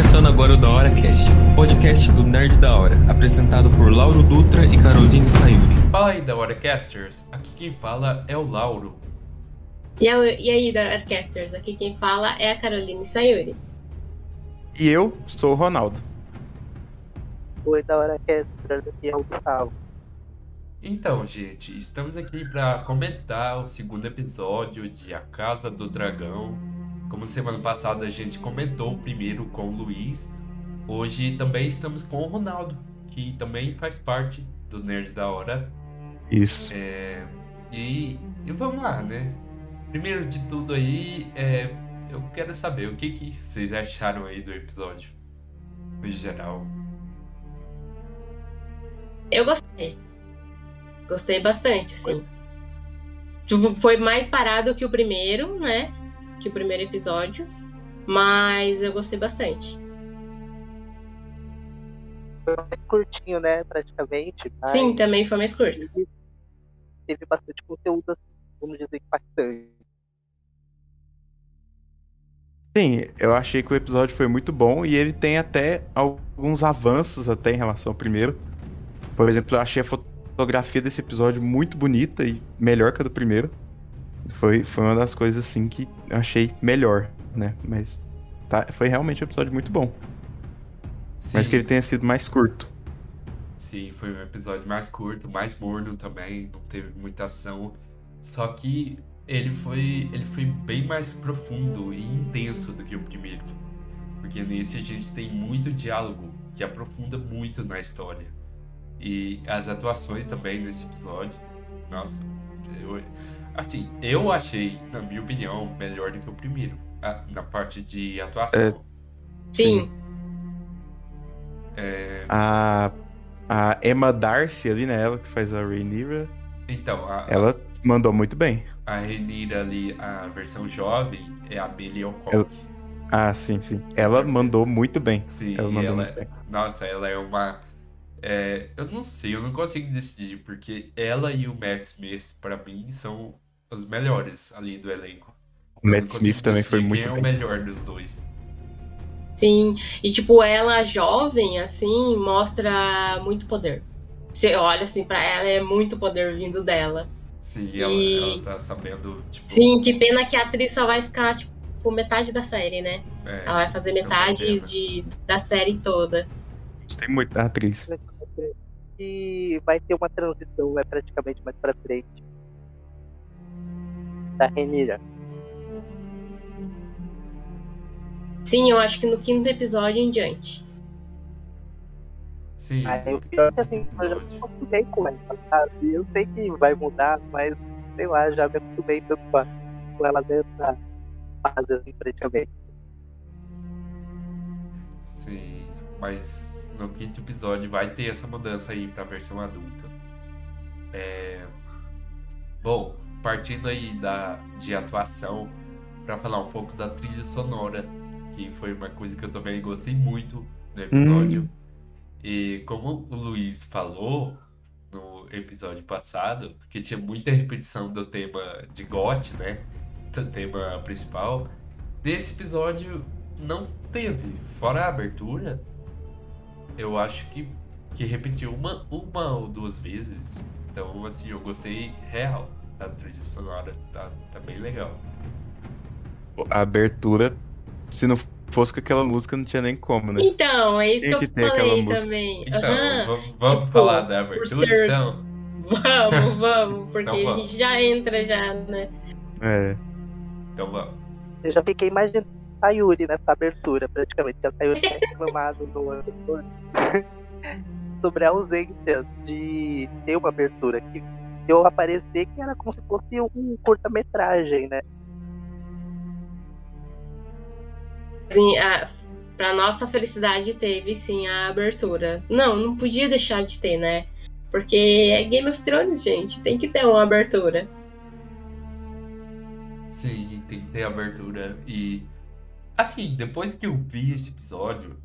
começando agora o Da Hora Cast, podcast do Nerd da Hora, apresentado por Lauro Dutra e Caroline Sayuri. Fala aí, Da Hora Casters. Aqui quem fala é o Lauro. E, e aí, Da Hora Casters, aqui quem fala é a Caroline Sayuri. E eu sou o Ronaldo. Oi, Da Hora Casters, aqui é o Gustavo. Então, gente, estamos aqui para comentar o segundo episódio de A Casa do Dragão. Como semana passada a gente comentou primeiro com o Luiz, hoje também estamos com o Ronaldo, que também faz parte do Nerd da Hora. Isso. É, e, e, vamos lá, né? Primeiro de tudo aí, é, eu quero saber o que, que vocês acharam aí do episódio, em geral. Eu gostei. Gostei bastante, sim. Foi mais parado que o primeiro, né? Que o primeiro episódio. Mas eu gostei bastante. Foi mais curtinho, né? Praticamente. Sim, também foi mais curto. Teve, teve bastante conteúdo, assim, vamos dizer, impactante. Sim, eu achei que o episódio foi muito bom e ele tem até alguns avanços até em relação ao primeiro. Por exemplo, eu achei a fotografia desse episódio muito bonita e melhor que a do primeiro. Foi, foi uma das coisas assim que eu achei melhor, né? Mas tá, foi realmente um episódio muito bom. Sim. Mas que ele tenha sido mais curto. Sim, foi um episódio mais curto, mais morno também, não teve muita ação. Só que ele foi, ele foi bem mais profundo e intenso do que o primeiro. Porque nesse a gente tem muito diálogo que aprofunda muito na história. E as atuações também nesse episódio. Nossa, eu, assim, eu achei, na minha opinião, melhor do que o primeiro. Na parte de atuação. É, sim. É... A, a Emma Darcy ali, né? Ela que faz a Rhaenyra. Então, a, ela mandou muito bem. A Rhaenyra ali, a versão jovem, é a Billy Alcock. Ah, sim, sim. Ela mandou muito bem. Sim, ela mandou ela, muito bem. Nossa, ela é uma é, eu não sei, eu não consigo decidir, porque ela e o Matt Smith, para mim, são os melhores ali do elenco. O Matt Smith também foi muito quem bem. é o melhor dos dois. Sim, e tipo, ela jovem, assim, mostra muito poder. Você olha assim para ela, é muito poder vindo dela. Sim, e... ela, ela tá sabendo, tipo... Sim, que pena que a atriz só vai ficar, tipo, metade da série, né? É, ela vai fazer metade é de, da série toda. Gostei muito da atriz. E vai ter uma transição, é praticamente mais pra frente. Da Renira. Sim, eu acho que no quinto episódio em diante. Sim. Aí, pior é que assim, eu já me acostumei com ela, sabe? Eu sei que vai mudar, mas sei lá, já me acostumei tanto com ela dentro da fase assim, praticamente. Sim, mas no quinto episódio vai ter essa mudança aí pra versão adulta. É... Bom, partindo aí da, de atuação, para falar um pouco da trilha sonora, que foi uma coisa que eu também gostei muito no episódio. Hum. E como o Luiz falou no episódio passado, que tinha muita repetição do tema de GOT, né? Do tema principal. Nesse episódio não teve. Fora a abertura, eu acho que, que repetiu uma, uma ou duas vezes. Então, assim, eu gostei real da trilha sonora. Tá, tá bem legal. A abertura, se não fosse com aquela música, não tinha nem como, né? Então, é isso tinha que, que eu falei também. Então, uhum. vamos, vamos tipo, falar da abertura, ser... então? Vamos, vamos, porque então, vamos. a gente já entra já, né? É. Então vamos. Eu já fiquei imaginando a Yuri nessa abertura, praticamente, que a Sayuri tinha reclamado no ano sobre a ausência de ter uma abertura, que deu a parecer que era como se fosse um curta-metragem, né? Sim, a, pra nossa felicidade teve sim a abertura. Não, não podia deixar de ter, né? Porque é Game of Thrones, gente, tem que ter uma abertura. Sim, tem que ter abertura e Assim, depois que eu vi esse episódio,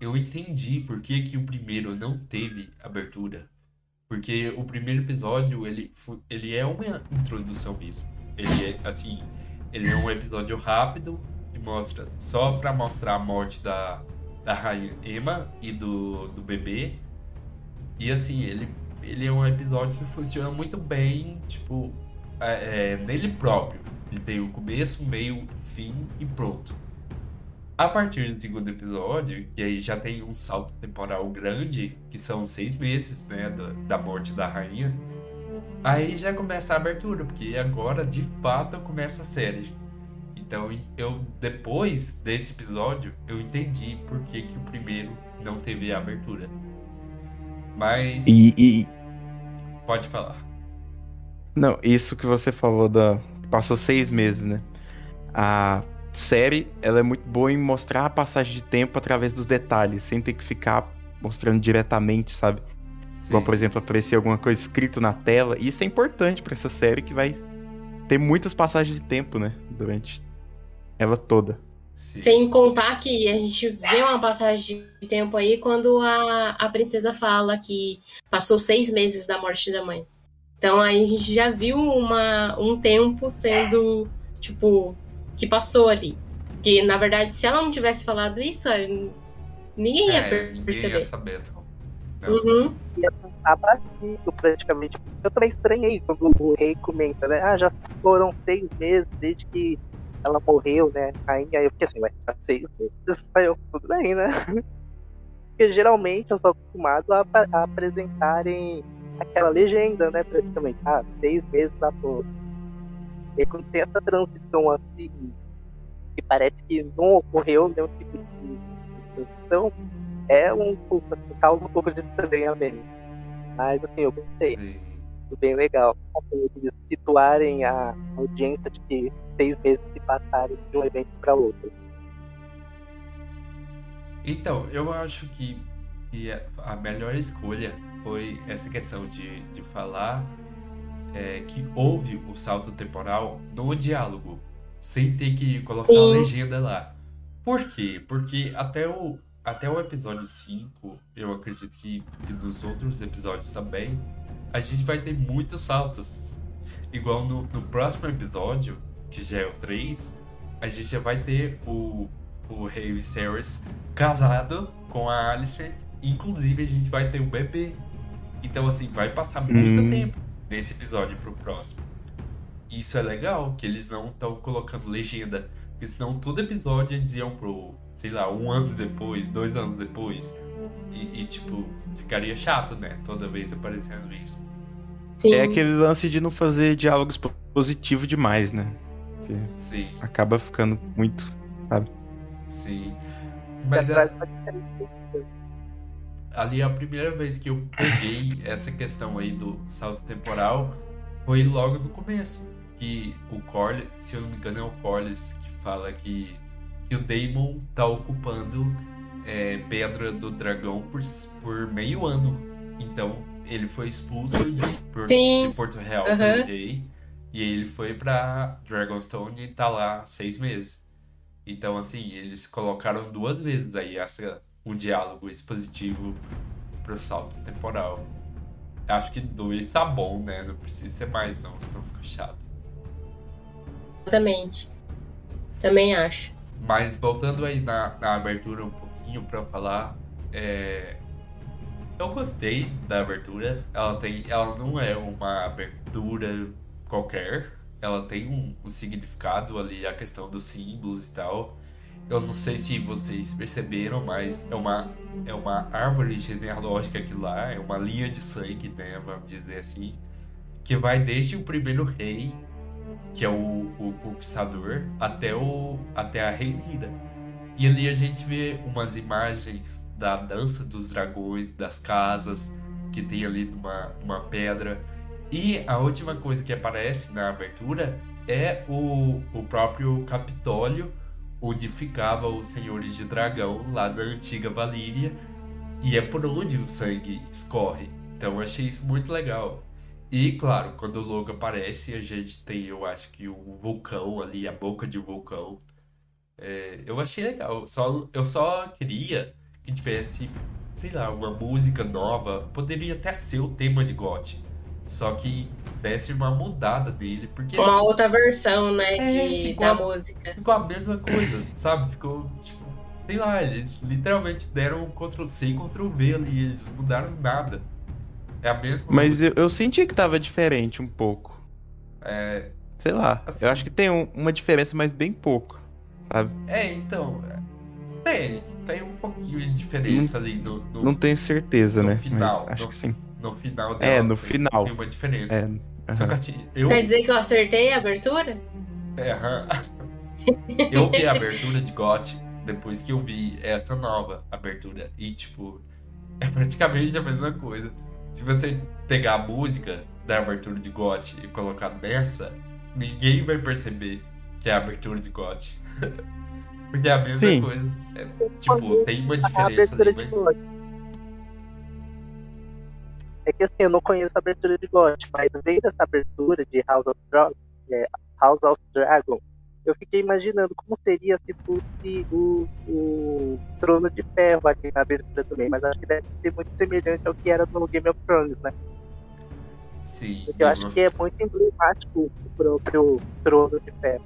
eu entendi por que, que o primeiro não teve abertura. Porque o primeiro episódio, ele, ele é uma introdução mesmo. Ele é, assim, ele é um episódio rápido que mostra, só pra mostrar a morte da, da rainha Emma e do, do bebê. E assim, ele, ele é um episódio que funciona muito bem, tipo, é, é, nele próprio. Ele tem o começo, meio, fim e pronto. A partir do segundo episódio, que aí já tem um salto temporal grande, que são seis meses, né, da, da morte da rainha, aí já começa a abertura, porque agora de fato começa a série. Então eu depois desse episódio eu entendi por que, que o primeiro não teve a abertura. Mas E, e- pode falar. Não, isso que você falou da. Passou seis meses, né? A série, ela é muito boa em mostrar a passagem de tempo através dos detalhes, sem ter que ficar mostrando diretamente, sabe? Sim, Igual, por exemplo, aparecer alguma coisa escrito na tela. E isso é importante pra essa série que vai ter muitas passagens de tempo, né? Durante ela toda. sim. Sem contar que a gente vê uma passagem de tempo aí quando a, a princesa fala que passou seis meses da morte da mãe. Então aí a gente já viu uma, um tempo sendo, tipo, que passou ali. Que na verdade, se ela não tivesse falado isso, ninguém ia É, ninguém perceber. ia saber, não. Não. Uhum. Tá batido praticamente. Eu também estranhei quando o rei comenta, né? Ah, já foram seis meses desde que ela morreu, né? Rainha. Aí eu fiquei assim, ué, tá seis meses. Aí eu, tudo bem, né? Porque geralmente eu sou acostumado a, a apresentarem aquela legenda, né? Praticamente. Ah, seis meses da torre. E aí, quando tem essa transição assim, que parece que não ocorreu nenhum tipo de transição, é um pouco, assim, causa um pouco de estranhamento. Mas assim, eu gostei, Sim. foi bem legal. Eles situarem a audiência de que seis meses se passaram de um evento para outro. Então, eu acho que, que a melhor escolha foi essa questão de, de falar é, que houve o salto temporal no diálogo, sem ter que colocar a Sim. legenda lá. Por quê? Porque até o, até o episódio 5, eu acredito que, que nos outros episódios também, a gente vai ter muitos saltos. Igual no, no próximo episódio, que já é o 3, a gente já vai ter o, o Rei Viserys casado com a Alicent. Inclusive, a gente vai ter um bebê. Então, assim, vai passar muito Hum. tempo desse episódio pro próximo. Isso é legal, que eles não estão colocando legenda. Porque senão todo episódio eles iam pro, sei lá, um ano depois, dois anos depois. E, e, tipo, ficaria chato, né? Toda vez aparecendo isso. Sim. É aquele lance de não fazer diálogos positivo demais, né? Porque Sim, acaba ficando muito. sim. Mas é. Ali a primeira vez que eu peguei essa questão aí do salto temporal foi logo no começo. Que o Corlys, se eu não me engano, é o Corlys que fala que, que o Daemon tá ocupando é, Pedra do Dragão por, por meio ano. Então ele foi expulso de, por, de Porto Real Aham. pelo rei. E ele foi pra Dragonstone e tá lá seis meses. Então, assim, eles colocaram duas vezes aí essa, um diálogo expositivo pro salto temporal. Acho que dois tá bom, né? Não precisa ser mais, não, senão fica chato. Exatamente. Também acho. Mas voltando aí na, na abertura um pouquinho pra falar, é... eu gostei da abertura. Ela tem, ela não é uma abertura qualquer. Ela tem um, um significado ali, a questão dos símbolos e tal. Eu não sei se vocês perceberam, mas é uma, é uma árvore genealógica aquilo lá, é uma linha de sangue, né, vamos dizer assim, que vai desde o primeiro rei, que é o, o conquistador, até, o, até a Reinira. E ali a gente vê umas imagens da dança dos dragões, das casas, que tem ali numa, numa pedra. E a última coisa que aparece na abertura é o, o próprio Capitólio, onde ficava os senhores de dragão lá da antiga Valíria. E é por onde o sangue escorre. Então achei isso muito legal. E claro, quando o logo aparece, a gente tem, eu acho que um vulcão ali, a boca de um vulcão. É, eu achei legal. Só, eu só queria que tivesse, sei lá, uma música nova. Poderia até ser o tema de GOT. Só que desse uma mudada dele. Porque Uma assim, outra versão, né, É, de, da música. ficou a mesma coisa, sabe? Ficou, tipo, Sei lá, eles literalmente deram um Ctrl-C e Ctrl-V ali, eles não mudaram nada. É a mesma Mas eu, eu senti que tava diferente um pouco. É, Sei lá. Assim. Eu acho que tem um- uma diferença, mas bem pouco. Sabe? é, então. é, Tem, tem um pouquinho de diferença ali no, no, Não tenho certeza, no né? final. mas acho no, que sim. No final É, dela. no tem- final. Tem uma diferença. É. Só aham. que assim, eu. Quer dizer que eu acertei a abertura? É, aham. eu vi a abertura de GOT depois que eu vi essa nova abertura. E, tipo, é praticamente a mesma coisa. Se você pegar a música da abertura de GOT e colocar nessa, ninguém vai perceber que é a abertura de GOT. Porque é a mesma Sim. coisa. É, tipo, tem uma diferença ali, de mas. É que assim, eu não conheço a abertura de GOT, mas vendo essa abertura de House of Dragon, é, House of Dragon, eu fiquei imaginando como seria se fosse o, o Trono de Ferro ali na abertura também, mas acho que deve ser muito semelhante ao que era no Game of Thrones, né? Sim. Porque eu acho of que é muito emblemático o próprio Trono de Ferro.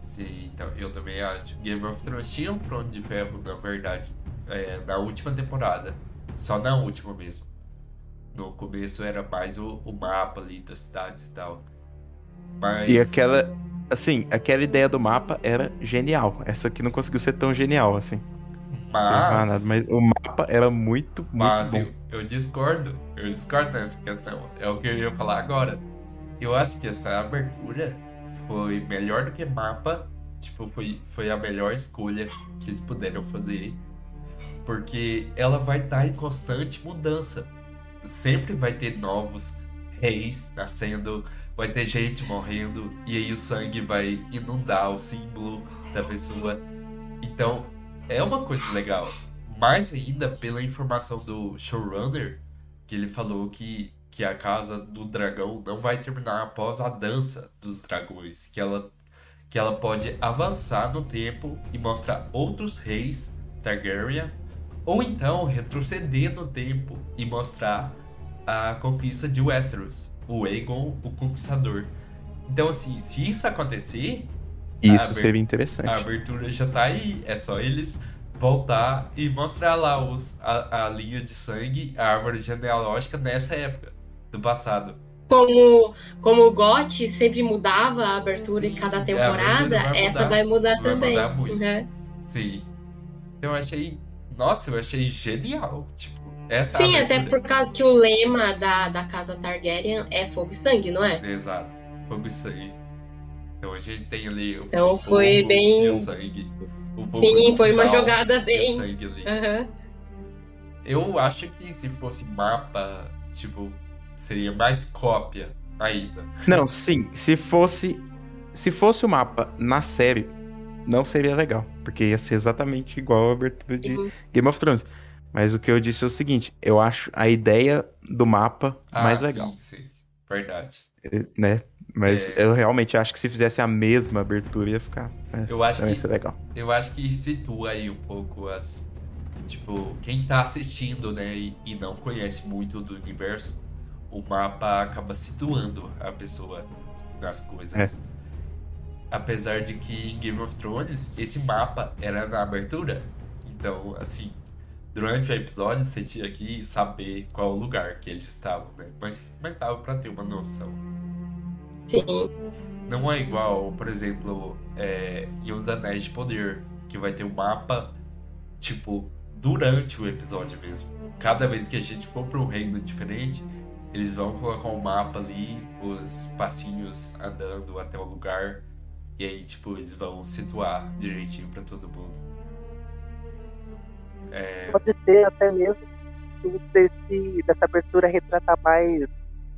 Sim, então, eu também acho. Game of Thrones tinha um trono de ferro, na verdade, é, na última temporada. Só na última mesmo. No começo era mais o, o mapa ali das cidades e tal. Mas. E aquela. Assim, aquela ideia do mapa era genial. Essa aqui não conseguiu ser tão genial, assim. Ah, nada, Mas, Mas o mapa era muito, muito mas bom. eu, eu discordo. Eu discordo nessa questão. É o que eu ia falar agora. Eu acho que essa abertura foi melhor do que mapa. Tipo, foi, foi a melhor escolha que eles puderam fazer. Porque ela vai estar em constante mudança. Sempre vai ter novos reis nascendo, vai ter gente morrendo, e aí o sangue vai inundar o símbolo da pessoa. Então, é uma coisa legal. Mais ainda pela informação do showrunner, que ele falou que, que a Casa do Dragão não vai terminar após a dança dos dragões, que ela, que ela pode avançar no tempo e mostrar outros reis Targaryen, ou então retroceder no tempo e mostrar a conquista de Westeros, o Aegon, o Conquistador. Então, assim, se isso acontecer, Isso seria interessante. a abertura já tá aí, é só eles voltar e mostrar lá os, a, a linha de sangue, a árvore genealógica nessa época, do passado. Como, como o GOT sempre mudava a abertura Sim, em cada a temporada, vai essa mudar. vai mudar Vai também. mudar muito. né? Sim. Então eu achei. Nossa, eu achei genial. Tipo, essa Sim, até por causa que o lema da, da casa Targaryen é fogo e sangue, não é? Exato. Fogo e sangue. Então a gente tem ali o Então fogo foi bem- e o sangue. O fogo Sim, foi uma jogada o bem. sangue ali. Aham. Eu acho que se fosse mapa, tipo, seria mais cópia ainda. Não, sim, se fosse. Se fosse o mapa na série, não seria legal. Porque ia ser exatamente igual a abertura de Sim. Game of Thrones. Mas o que eu disse é o seguinte: eu acho a ideia do mapa Ah, mais sim, legal. Sim, verdade. eh, Né? Mas É. eu realmente acho que se fizesse a mesma abertura ia ficar. É, Eu acho que ia ser legal. eu acho que situa aí um pouco as. Tipo, quem tá assistindo, né, e, e não conhece muito do universo, o mapa acaba situando a pessoa nas coisas. É. Apesar de que em Game of Thrones, esse mapa era na abertura. Então, assim, durante o episódio você tinha que saber qual lugar que eles estavam, né? Mas, mas dava pra ter uma noção. Sim. Não é igual, por exemplo, é, em Os Anéis de Poder, que vai ter um mapa, tipo, durante o episódio mesmo. Cada vez que a gente for para um reino diferente, eles vão colocar um mapa ali, os passinhos andando até o lugar, e aí, tipo, eles vão situar direitinho para todo mundo. É, Pode ser até mesmo desse, dessa abertura retratar mais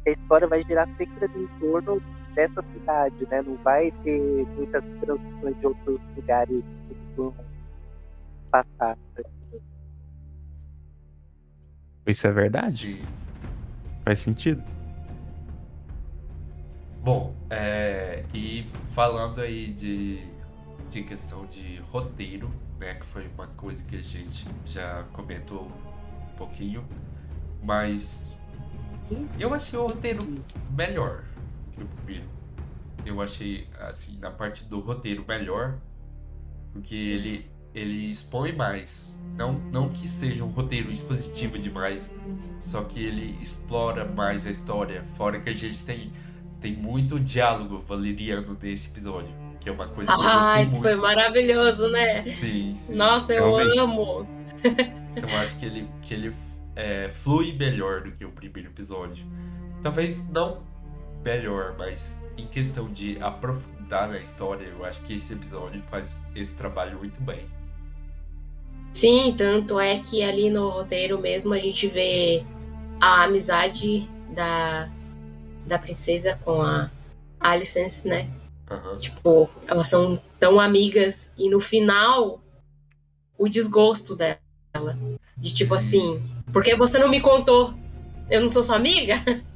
a história vai girar sempre em torno dessa cidade, né? Não vai ter muitas transições de outros lugares que vão passar. Isso é verdade? sim. Faz sentido. Bom, é, e falando aí de, de questão de roteiro, né, que foi uma coisa que a gente já comentou um pouquinho, mas eu achei o roteiro melhor que o primeiro. Eu achei, assim, na parte do roteiro melhor, porque ele, ele expõe mais. Não, não que seja um roteiro expositivo demais, só que ele explora mais a história. Fora que a gente tem, tem muito diálogo valeriano nesse episódio, que é uma coisa que eu Ai, gostei foi muito. maravilhoso, né? Sim, sim. Nossa, eu Realmente. amo. Então eu acho que ele, que ele é, flui melhor do que o primeiro episódio. Talvez não melhor, mas em questão de aprofundar na história, eu acho que esse episódio faz esse trabalho muito bem. Sim, tanto é que ali no roteiro mesmo a gente vê a amizade da, da princesa com a Alicent, né? Aham. Tipo, elas são tão amigas e no final o desgosto dela. De tipo assim, por que você não me contou? Eu não sou sua amiga?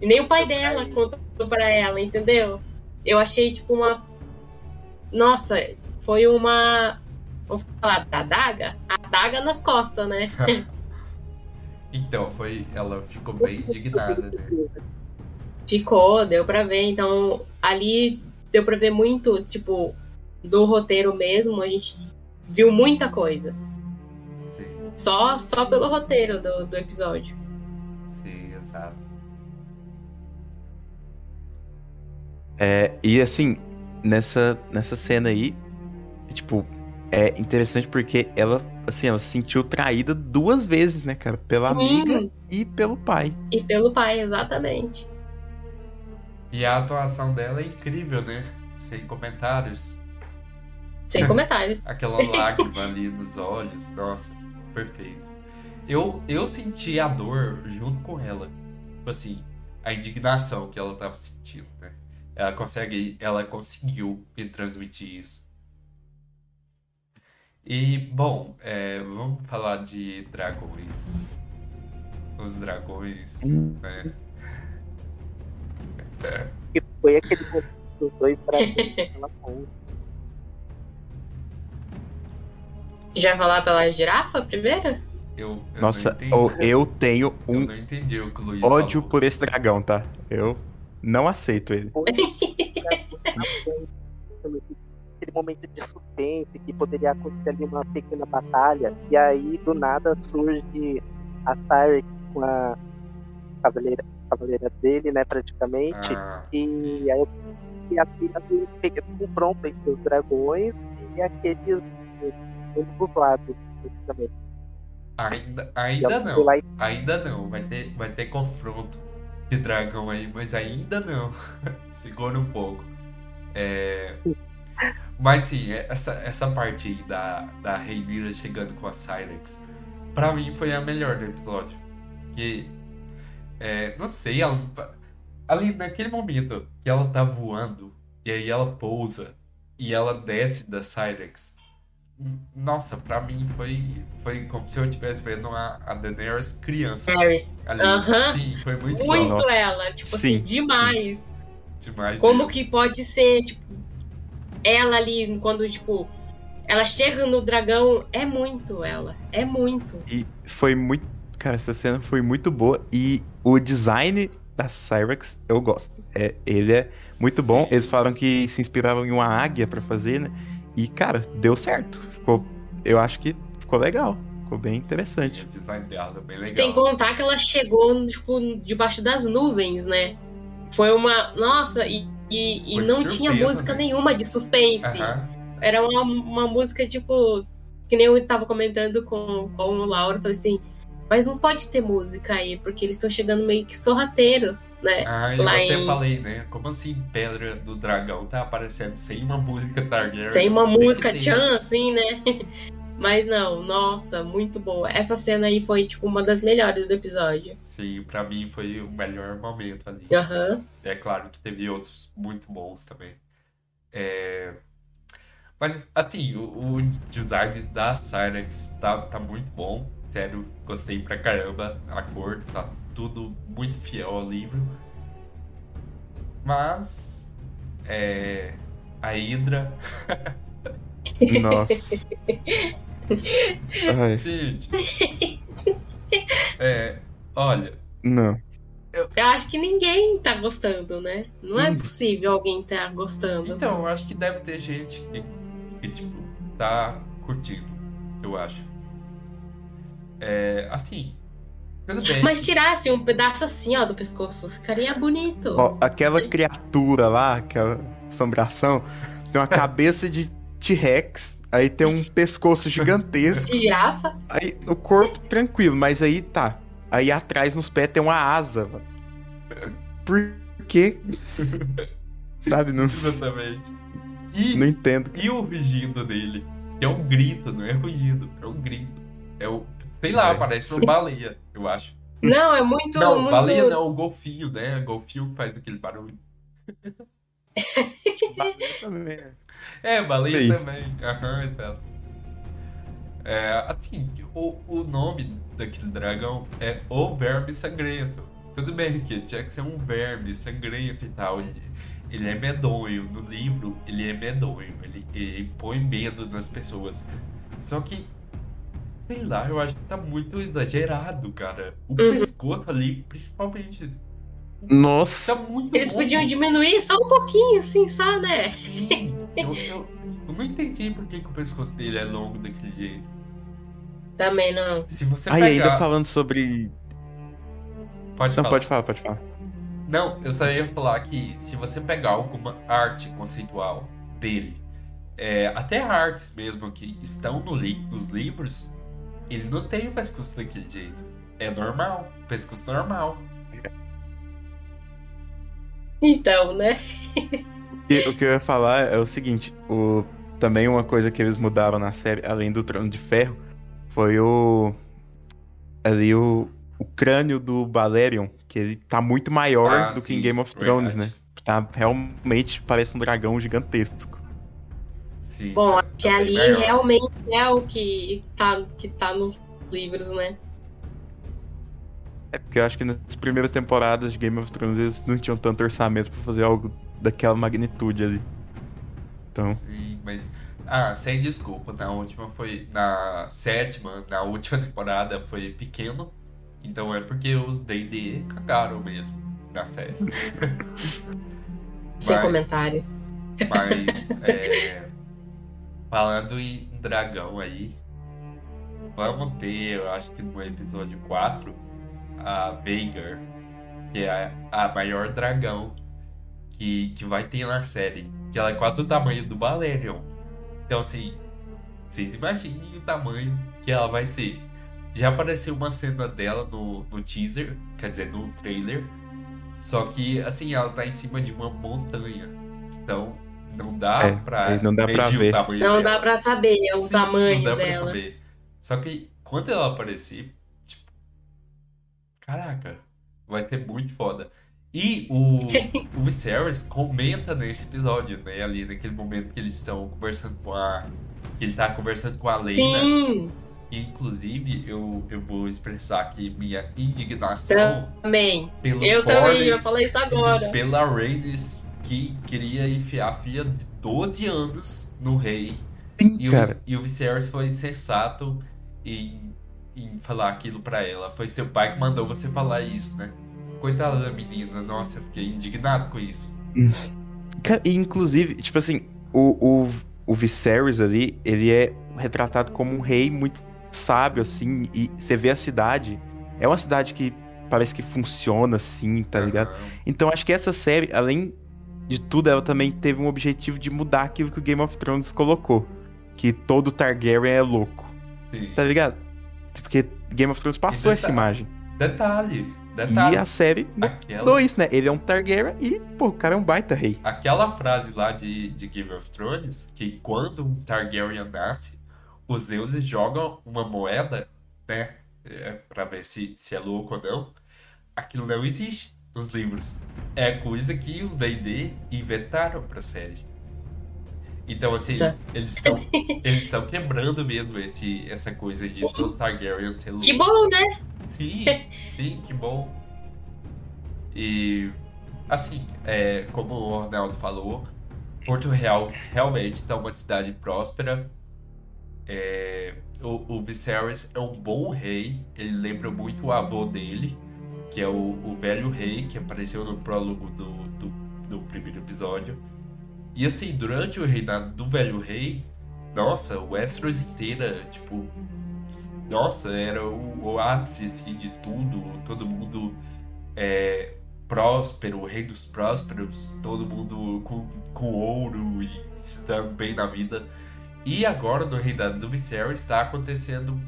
E nem o pai dela contou pra ela, entendeu? Eu achei tipo uma. Nossa, foi uma. Vamos falar da daga? A daga nas costas, né? Então, foi. Ela ficou bem indignada, né? Ficou, deu pra ver. Então, ali deu pra ver muito, tipo, do roteiro mesmo, a gente viu muita coisa. Sim, Só, só pelo roteiro do, do episódio. sim, exato. É, e assim, nessa, nessa cena aí, tipo, é interessante porque ela, assim, ela se sentiu traída duas vezes, né, cara? Pela amiga Sim, e pelo pai. e pelo pai, exatamente. E a atuação dela é incrível, né? Sem comentários. Sem comentários. Aquela lágrima ali nos olhos, nossa, perfeito. Eu, eu senti a dor junto com ela. Tipo assim, a indignação que ela tava sentindo, né? Ela consegue, ela conseguiu me transmitir isso. E, bom, é, vamos falar de dragões. Os dragões, né? Que foi aquele momento dos dois dragões naquela ponte. Já vai falar pela girafa primeiro? Eu, eu Nossa, ou eu tenho eu um não entendi o que o Luiz ódio falou. por esse dragão, tá? Eu não aceito ele. Aquele momento de suspense que poderia acontecer ali uma pequena batalha e aí do nada surge a Cyrex com a cavaleira, cavaleira dele, né, praticamente. Ah, E aí eu e a do pequeno confronto entre os dragões e aqueles ambos os lados, praticamente. ainda, ainda não. e Ainda não, vai ter, vai ter confronto de dragão aí, mas ainda não. Segura um pouco. É... Mas sim, essa, essa parte aí da, da Rhaenyra chegando com a Cyrex, pra mim foi a melhor do episódio. Porque, é, não sei, ela, ali naquele momento que ela tá voando, e aí ela pousa, e ela desce da Cyrex, nossa, pra mim foi, foi como se eu estivesse vendo a, a Daenerys criança Harris. ali. Sim, foi muito, Muito bom. Ela, tipo Sim, assim, demais. Demais Como mesmo. que pode ser, tipo, ela ali, quando, tipo, ela chega no dragão, é muito ela. É muito. E foi muito. Cara, essa cena foi muito boa. E o design da Cyrex eu gosto. É, ele é muito bom. Eles falaram que se inspiraram em uma águia pra fazer, né? E, cara, deu certo. Ficou. Eu acho que ficou legal. Ficou bem interessante. Sim, o design dela é bem legal. Sem contar que ela chegou, tipo, debaixo das nuvens, né? Foi uma. Nossa, e, e, e não surpresa, tinha música né? nenhuma de suspense. Aham. Era uma, uma música, tipo, que nem eu tava comentando com, com o Laura, eu falei assim, mas não pode ter música aí, porque eles estão chegando meio que sorrateiros, né? Ah, eu até em- falei, né? Como assim Pedra do Dragão tá aparecendo sem uma música Targaryen? Sem uma música ter. tchan, assim, né? Mas não, nossa, muito boa. Essa cena aí foi, tipo, uma das melhores do episódio. Sim, pra mim foi o melhor momento ali. Aham. É claro que teve outros muito bons também. É, Mas, assim, o, o design da Cyrex tá, tá muito bom. Sério, gostei pra caramba. A cor tá tudo muito fiel ao livro. Mas. É. A Hydra. Nossa. Ai, Gente. É. Olha. não. Eu acho que ninguém tá gostando, né? Não é Hum. possível alguém tá gostando. Então, eu acho que deve ter gente que, que tipo, tá curtindo, eu acho. É, assim, tudo bem. Mas tirasse um pedaço assim, ó, do pescoço, ficaria bonito. Ó, aquela criatura lá, aquela assombração, tem uma cabeça de T-Rex, aí tem um pescoço gigantesco, Girafa. aí o corpo tranquilo, mas aí tá. Aí atrás nos pés tem uma asa, mano. Por quê? Sabe, não, Exatamente. E, não entendo. e o rugido dele? Que é um grito, não é rugido, é um grito. É o. Sei lá, É. parece uma baleia, eu acho. Não, é muito. não, muito... baleia não, o golfinho, né? O golfinho que faz aquele barulho. Também. É, baleia Sim. também. Aham, exato. É, assim, o, o nome daquele dragão é o verme sangrento. Tudo bem que tinha que ser um verme sangrento e tal. Ele, ele é medonho. No livro, ele é medonho. Ele, ele põe medo nas pessoas. Só que, sei lá, eu acho que tá muito exagerado, cara. O pescoço ali, principalmente, Nossa, tá muito Eles louco. podiam diminuir só um pouquinho, assim, só, né? Sim, eu, eu, eu não entendi por que, que o pescoço dele é longo daquele jeito. Também não. Se você aí pegar... ainda falando sobre. Pode Não, falar. pode falar, pode falar. Não, eu só ia falar que se você pegar alguma arte conceitual dele, é, até artes mesmo que estão no li- nos livros, ele não tem o pescoço daquele jeito. É normal, pescoço normal. Então, né? E o que eu ia falar é o seguinte: o... também uma coisa que eles mudaram na série, além do Trono de Ferro, foi o. Ali o, o crânio do Balerion, que ele tá muito maior Ah, do que sim, em Game of Thrones, verdade. né? Tá realmente parece um dragão gigantesco. Sim. Bom, tá- que tá bem ali maior. realmente é o que tá, que tá nos livros, né? É porque eu acho que nas primeiras temporadas de Game of Thrones eles não tinham tanto orçamento pra fazer algo daquela magnitude ali. Então, Sim, mas. Ah, sem desculpa, na última foi. Na sétima, na última temporada foi pequeno. Então é porque os DD cagaram mesmo na série. Sem Vai. comentários. Mas, é, falando em dragão aí, vamos ter, eu acho que no episódio 4, a Veigar, que é a, maior dragão que, que vai ter na série. Que ela é quase o tamanho do Balerion. Então, assim, vocês imaginem o tamanho que ela vai ser. Já apareceu uma cena dela no, no teaser, quer dizer, no trailer. Só que, assim, ela tá em cima de uma montanha. Então, não dá É, pra não dá pra medir ver. o tamanho Não dela. dá pra saber o Sim, tamanho não dá pra dela. saber. Só que quando ela aparecer, tipo, caraca, vai ser muito foda. E o, o Viserys comenta nesse episódio, né? Ali naquele momento que eles estão conversando com a. que Ele tá conversando com a Lena. Sim, E inclusive eu, eu vou expressar aqui minha indignação também. pelo Eu também, Corlys eu falei isso agora. pela Rhaenys que queria enfiar a filha de 12 anos no rei. E o, e o Viserys foi sensato em, em falar aquilo pra ela. Foi seu pai que mandou você falar isso, né? Coitada da menina, nossa, eu fiquei indignado com isso. E, Inclusive, tipo assim, o, o, o Viserys ali, ele é retratado como um rei muito sábio, assim, e você vê a cidade, é uma cidade que parece que funciona, assim, tá ligado? Então acho que essa série, além de tudo, ela também teve um objetivo de mudar aquilo que o Game of Thrones colocou. Que todo Targaryen é louco, Sim. tá ligado? Porque Game of Thrones passou essa imagem. Detalhe, detalhe. E a série Aquela, isso, né? Ele é um Targaryen e, pô, o cara é um baita rei. aquela frase lá de, de Game of Thrones, que quando um Targaryen nasce, os deuses jogam uma moeda, né? É, pra ver se, se é louco ou não. Aquilo não existe nos livros. É coisa que os D&D inventaram pra série. Então, assim, Tá. eles estão eles estão quebrando mesmo esse, essa coisa de do Targaryen ser. Que bom, né? Sim, sim, que bom. E assim, é, como o Ronaldo falou, Porto Real realmente está uma cidade próspera. É, o, o Viserys é um bom rei. Ele lembra muito o avô dele, que é o, o velho rei que apareceu no prólogo do, do, do primeiro episódio. E assim, durante o reinado do velho rei, nossa, o Westeros inteira, tipo, nossa, era o, o ápice assim, de tudo, todo mundo é, próspero, rei dos prósperos, todo mundo com, com ouro e se dando bem na vida. E agora no reinado do Viserys está acontecendo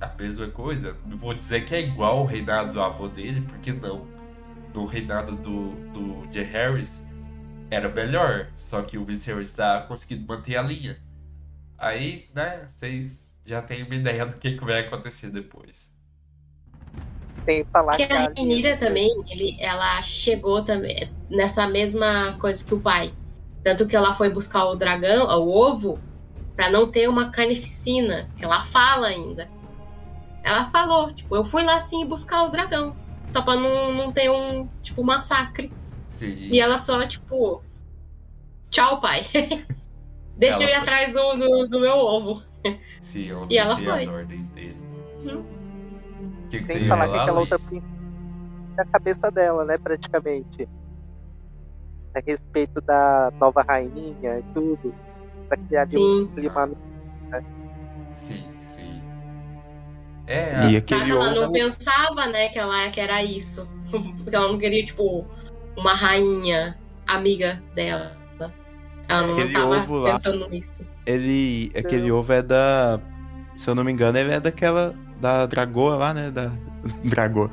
a mesma coisa. Não vou dizer que é igual ao reinado do avô dele, porque não. No reinado do, do J. Harris era melhor, só que o Viserys está conseguindo manter a linha. Aí, né, vocês já têm uma ideia do que, que vai acontecer depois. Tem que falar Porque que a Renira também, ele, ela chegou também nessa mesma coisa que o pai. Tanto que ela foi buscar o dragão, o ovo, pra não ter uma carnificina. que Ela fala ainda. Ela falou, tipo, eu fui lá sim buscar o dragão. Só pra não, não ter um, tipo, massacre. Sim. E ela só, tipo, tchau, pai. Deixa Ela eu ir foi- atrás do, do, do meu ovo. Sim, eu E ela obedecer as foi. ordens dele. Uhum. Que, que que ia falar que falar, aquela outra Luiz? da cabeça dela, né, praticamente. A respeito da nova rainha e tudo. Pra criar um clima. Sim, sim. É, E Só aquele que ela não pensava, né, que, ela, que era isso. Porque ela não queria, tipo, uma rainha amiga dela. Ela não Aquele tava ovo lá. pensando nisso. Ele. Aquele ovo é da. Se eu não me engano, ele é daquela. Da dragoa lá, né? Da. Dragoa.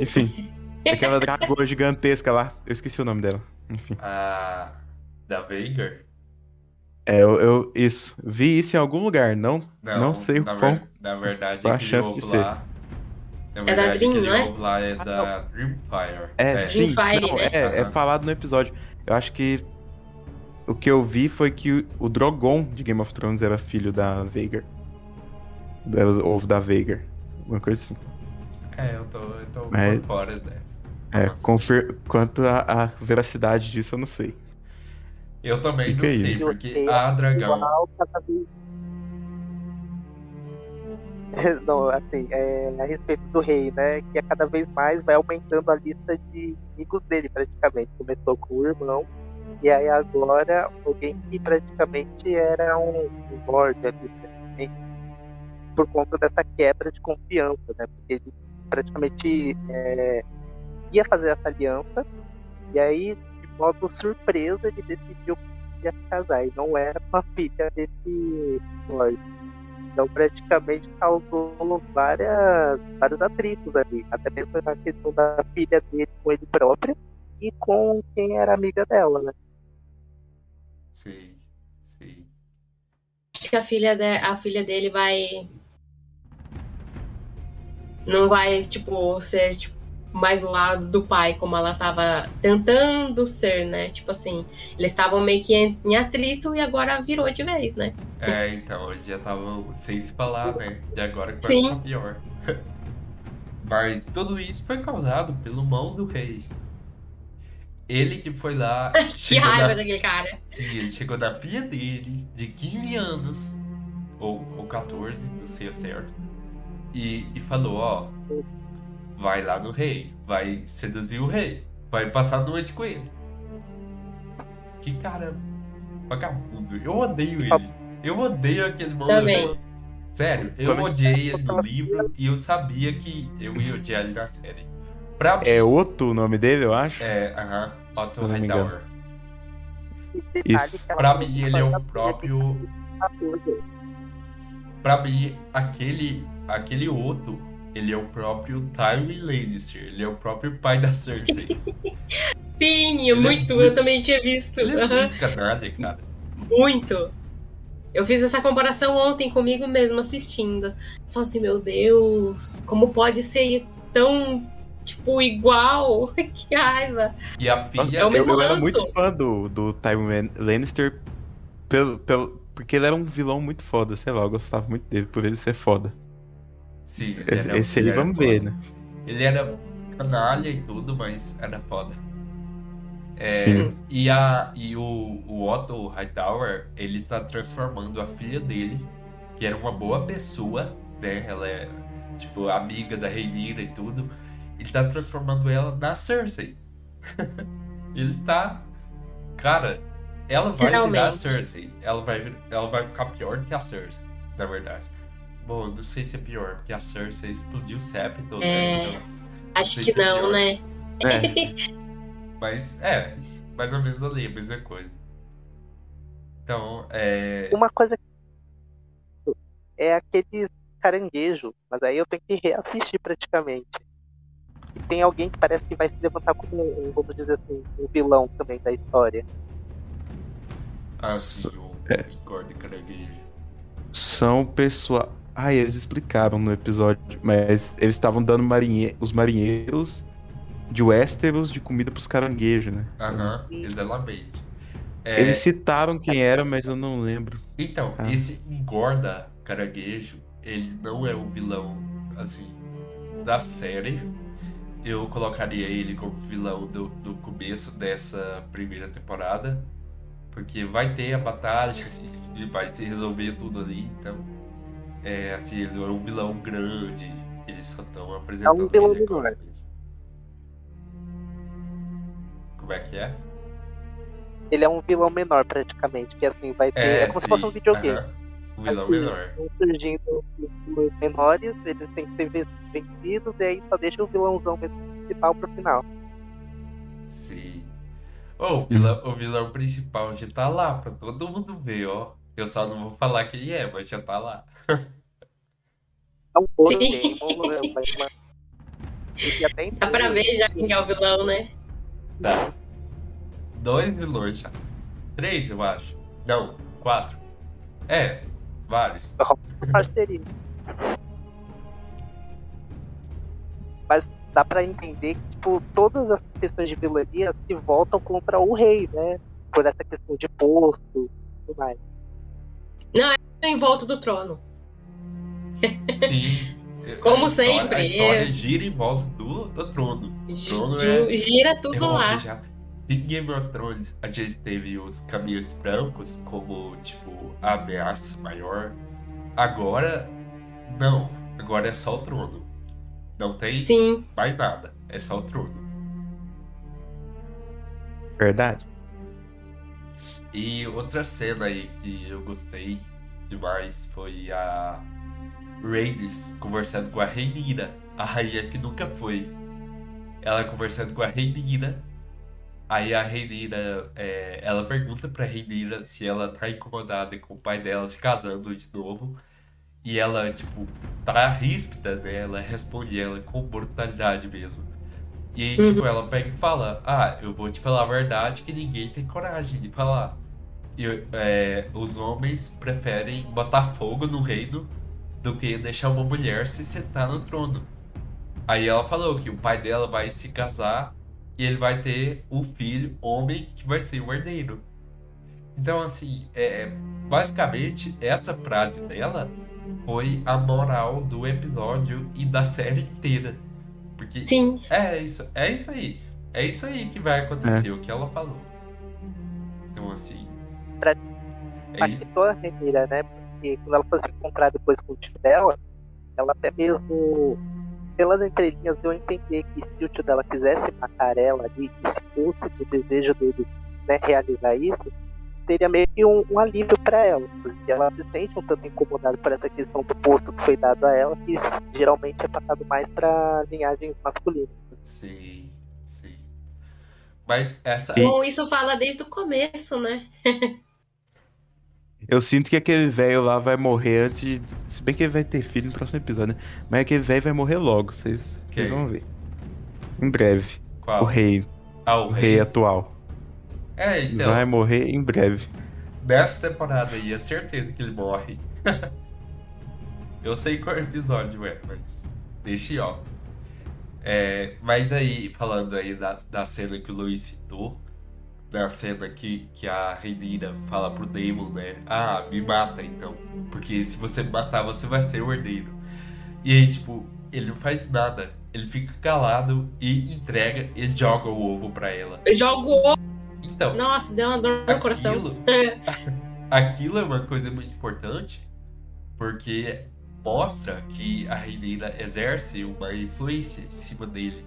Enfim. Aquela dragoa gigantesca lá. Eu esqueci o nome dela. Enfim. a da Veigar? É, eu, eu- Isso. Vi isso em algum lugar. Não, não, sei o quão. ver- na verdade, a aquele chance ovo de ser. lá. Na da verdade, Dream, aquele não é? ovo lá é da Dreamfire. É, sim. Dreamfire, não, né? é, é falado no episódio. Eu acho que. O que eu vi foi que o, Drogon de Game of Thrones era filho da Veigar. Era o ovo da Veigar. Uma coisa assim. É, eu tô, eu tô Mas- por fora dessa. É, confir... quanto à à veracidade disso, eu não sei. Eu também Fica não aí. sei, porque a dragão. Não, assim, é, a respeito do rei, né? Que a cada vez mais vai aumentando a lista de inimigos dele, praticamente. Começou com o irmão, e aí agora alguém que praticamente era um, um lord ali, por conta dessa quebra de confiança, né? Porque ele praticamente é, ia fazer essa aliança, e aí, de modo surpresa, ele decidiu que ia se casar, e não era com a filha desse lord. Então, praticamente causou várias, vários atritos ali. Até mesmo na questão da filha dele com ele próprio e com quem era amiga dela, né? Sim, sim. Acho que a filha, de- a filha dele vai. Não vai, tipo, ser tipo, mais do lado do pai, como ela tava tentando ser, né? Tipo assim, eles estavam meio que em, atrito e agora virou de vez, né? É, então, eles já estavam sem se falar, né? E agora que vai Sim. ficar pior. Mas tudo isso foi causado pelo mão do rei. Ele que foi lá. que chegou raiva daquele cara. Sim, ele chegou na filha dele, de 15 anos, ou, ou 14, não sei o certo, e, e falou, ó, vai lá no rei, vai seduzir o rei, vai passar a noite com ele. Que cara vagabundo, eu odeio ele, eu odeio aquele maluco. Também. Sério, eu odiei ele no livro e eu sabia que eu ia odiar ele na série. Pra mim, É Otto o nome dele, eu acho. é, aham, Otto não me engano. Hightower. Isso. Pra mim, ele é o próprio. Pra mim, aquele, aquele Otto, ele é o próprio Tywin Lannister. Ele é o próprio pai da Cersei. Sim, é muito, muito- eu também tinha visto. Ele é muito canalha, cara. muito. Eu fiz essa comparação ontem comigo mesmo assistindo. Falei assim, meu Deus, como pode ser tão, tipo, igual? que raiva. E a filha... É o mesmo eu, era muito fã do, do Tywin Lannister pelo, pelo, porque ele era um vilão muito foda, sei lá, eu gostava muito dele por ele ser foda. Sim, ele era, Esse aí ele era vamos foda. ver, né? Ele era canalha e tudo, mas era foda. É, Sim. E, a, e o, o Otto Hightower, ele tá transformando a filha dele, que era uma boa pessoa, né? Ela é, tipo, amiga da Rhaenyra e tudo. Ele tá transformando ela na Cersei. ele tá... Cara, ela vai virar a. Cersei. Ela vai, ela vai ficar pior do que a Cersei, na verdade. Bom, não sei se é pior, porque a Cersei explodiu o septo, É. né? Então, Acho que é não, pior. né? É, Mas é, mais ou menos ali, a mesma coisa. Então, é. Uma coisa que é aquele caranguejo, mas aí eu tenho que reassistir praticamente. E tem alguém que parece que vai se levantar como um, vamos dizer assim, um vilão também da história. Assim, o É. caranguejo. são pessoas. Ah, eles explicaram no episódio, mas eles estavam dando marinhe... os marinheiros de Westeros de comida pros caranguejos, né? Aham, exatamente. É, Eles citaram quem era, mas eu não lembro. Então, Ah. esse engorda caranguejo, ele não é o vilão, assim, da série. Eu colocaria ele como vilão do, do começo dessa primeira temporada. Porque vai ter a batalha e vai se resolver tudo ali, então. É assim, ele não é um vilão grande. Eles só estão apresentando É um vilão ele menor. mesmo. Como é que é? Ele é um vilão menor praticamente, que assim vai ter. É, como se fosse um sim, videogame. aham. Um vilão Assim, menor. vão surgindo os menores, eles têm que ser ven- vencidos, e aí só deixa o vilãozão principal pro final. Sim. Ô, o, vilão, o vilão principal já tá lá pra todo mundo ver, ó. Eu só não vou falar quem é, mas já tá lá. É um Dá pra ver já quem é o vilão, né? Tá. Dois vilões já. Três, eu acho. Não, quatro. É, vários. parceria. Mas dá pra entender que, tipo, todas as questões de vilania se voltam contra o rei, né? Por essa questão de posto e tudo mais. Em volta do trono. Sim. Como A história- sempre, A história é. gira em volta do, do trono. Trono Gi- é- Gira tudo Eu lá. já- Se em Game of Thrones a gente teve os caminhos brancos como, tipo, a ameaça maior, agora não. Agora é só o trono. Não tem Sim. mais nada. É só o trono. Verdade. E outra cena aí que eu gostei demais foi a Rhaenys conversando com a Rhaenyra, a rainha que nunca foi. Ela conversando com a Rhaenyra. Aí a Rhaenyra, é, ela pergunta pra Rhaenyra se ela tá incomodada com o pai dela se casando de novo. E ela, tipo, tá ríspida, né? Ela responde ela com brutalidade mesmo. E aí, tipo, ela pega e fala: Ah, eu vou te falar a verdade que ninguém tem coragem de falar. E, é, os homens preferem botar fogo no reino do que deixar uma mulher se sentar no trono. Aí ela falou que o pai dela vai se casar e ele vai ter um filho, homem, que vai ser o herdeiro. Então, assim, é, basicamente, essa frase dela foi a moral do episódio e da série inteira. Porque Sim. é isso, é isso aí. É isso aí que vai acontecer, o que ela falou. Então, assim. Pra- é, Impactou a Renira, né? Porque quando ela foi se encontrar depois com o tio dela, ela até mesmo, pelas entrelinhas, deu a entender que se o tio dela quisesse matar ela ali, e se fosse do desejo dele né, realizar isso, seria meio que um, um alívio pra ela, porque ela se sente um tanto incomodada por essa questão do posto que foi dado a ela, que geralmente é passado mais pra linhagens masculinas. sim, sim. Mas essa. Bom, isso fala desde o começo, né? Eu sinto que aquele velho lá vai morrer antes de. Se bem que ele vai ter filho no próximo episódio, né? Mas aquele velho vai morrer logo, vocês vão ver. Em breve. Qual? O rei, Ah, o o rei rei. atual. É, então. Vai morrer em breve. Nessa temporada aí, é certeza que ele morre. Eu sei qual episódio é, mas deixe ó. É, mas aí, falando aí da, da cena que o Luiz citou, da cena que, que a Renira fala pro Damon, né? Ah, me mata então. Porque se você me matar, você vai ser o herdeiro. E aí, tipo, ele não faz nada. Ele fica calado e entrega e joga o ovo pra ela. Eu jogo o ovo. Então, Nossa, deu uma dor no coração. aquilo, aquilo é uma coisa muito importante porque mostra que a Reineira exerce uma influência em cima dele.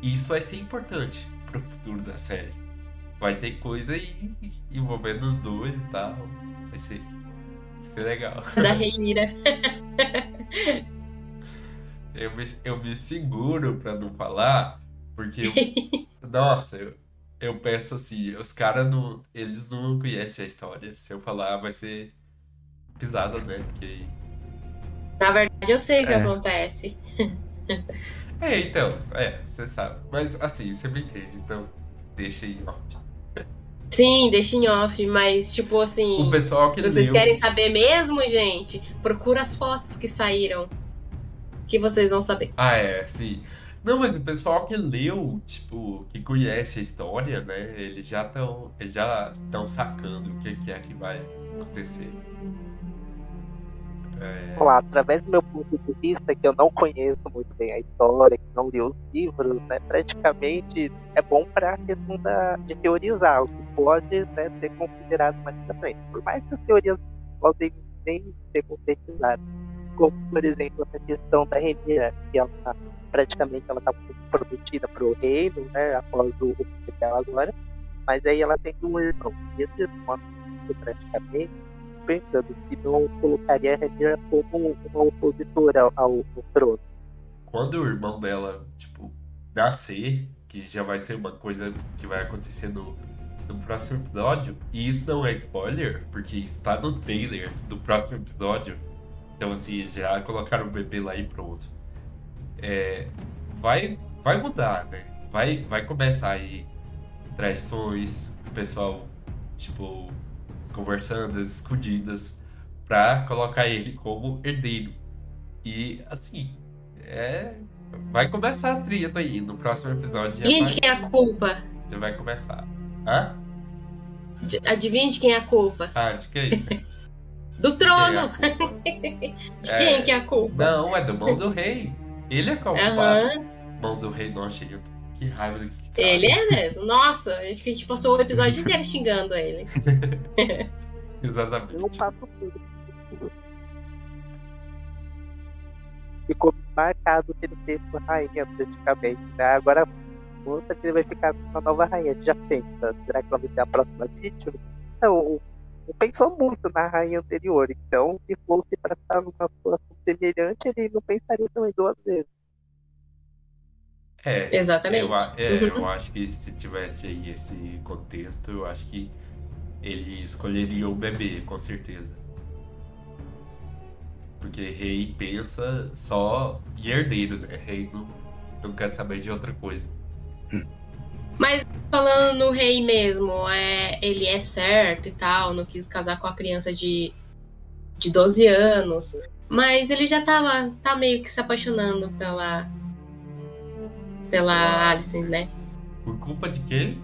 E isso vai ser importante pro futuro da série. Vai ter coisa aí envolvendo os dois e tal. Vai ser, vai ser legal. Da Reira. Eu me, eu me seguro pra não falar, porque, eu- nossa, eu, eu penso assim, os caras não, eles não conhecem a história. Se eu falar, vai ser pisada, né? Porque Na verdade, eu sei o que É. acontece. É, então, é, você sabe. Mas assim, você me entende, então deixa aí, ó. Sim, deixa em off, mas tipo assim. O pessoal que Se vocês leu. querem saber mesmo, gente, procura as fotos que saíram. Que vocês vão saber. Ah, é, sim. Não, mas o pessoal que leu, tipo, que conhece a história, né? Eles já estão. Eles já estão sacando o que, que é que vai acontecer. É, lá, através do meu ponto de vista, que eu não conheço muito bem a história, que não li os livros, né, praticamente é bom para a questão da, de teorizar, o que pode né, ser considerado mais pra frente. Por mais que as teorias podem nem ser concretizadas, como, por exemplo, essa questão da Renira, que ela tá, praticamente ela está prometida para o reino, né, após o, filho dela agora, mas aí ela tem um irmão, e esse irmão, praticamente, pensando que não colocaria a Renira como uma opositora ao, ao trono. quando o irmão dela, tipo, nascer, que já vai ser uma coisa que vai acontecer no, no próximo episódio, e isso não é spoiler, porque está no trailer do próximo episódio, então assim, já colocaram o bebê lá e pronto. É, vai, vai mudar, né? Vai, vai começar aí traições, o pessoal, tipo, conversando, as escondidas, pra colocar ele como herdeiro. E assim, é. Vai começar a treta aí. No próximo episódio de vai, quem é a culpa? já vai começar. Hã? Adivinha de quem é a culpa? Ah, de quem? Do De quem é trono! a culpa? De É. quem que é a culpa? Não, é do mão do rei. Ele é culpado. Aham, Mão do rei, chega. Que raiva daquele cara. ele é mesmo. Nossa, acho que a gente passou o episódio inteiro xingando ele. Exatamente. Eu passo tudo. Ficou marcado que ele fez com a rainha, praticamente. Né? Agora, conta que ele vai ficar com uma nova rainha. Já pensa, será que ela vai ser a próxima vítima? Não, não pensou muito na rainha anterior. Então, se fosse para estar numa situação semelhante, ele não pensaria também duas vezes. É, Exatamente. Eu, é, Uhum. eu acho que se tivesse aí esse contexto, eu acho que ele escolheria o bebê, com certeza. Porque rei pensa só em herdeiro, né? Rei não, não quer saber de outra coisa. Mas falando no rei mesmo, é, ele é certo e tal, não quis casar com a criança de, de 12 anos. Mas ele já tava tá meio que se apaixonando pela. pela Alice, né? Por culpa de quem?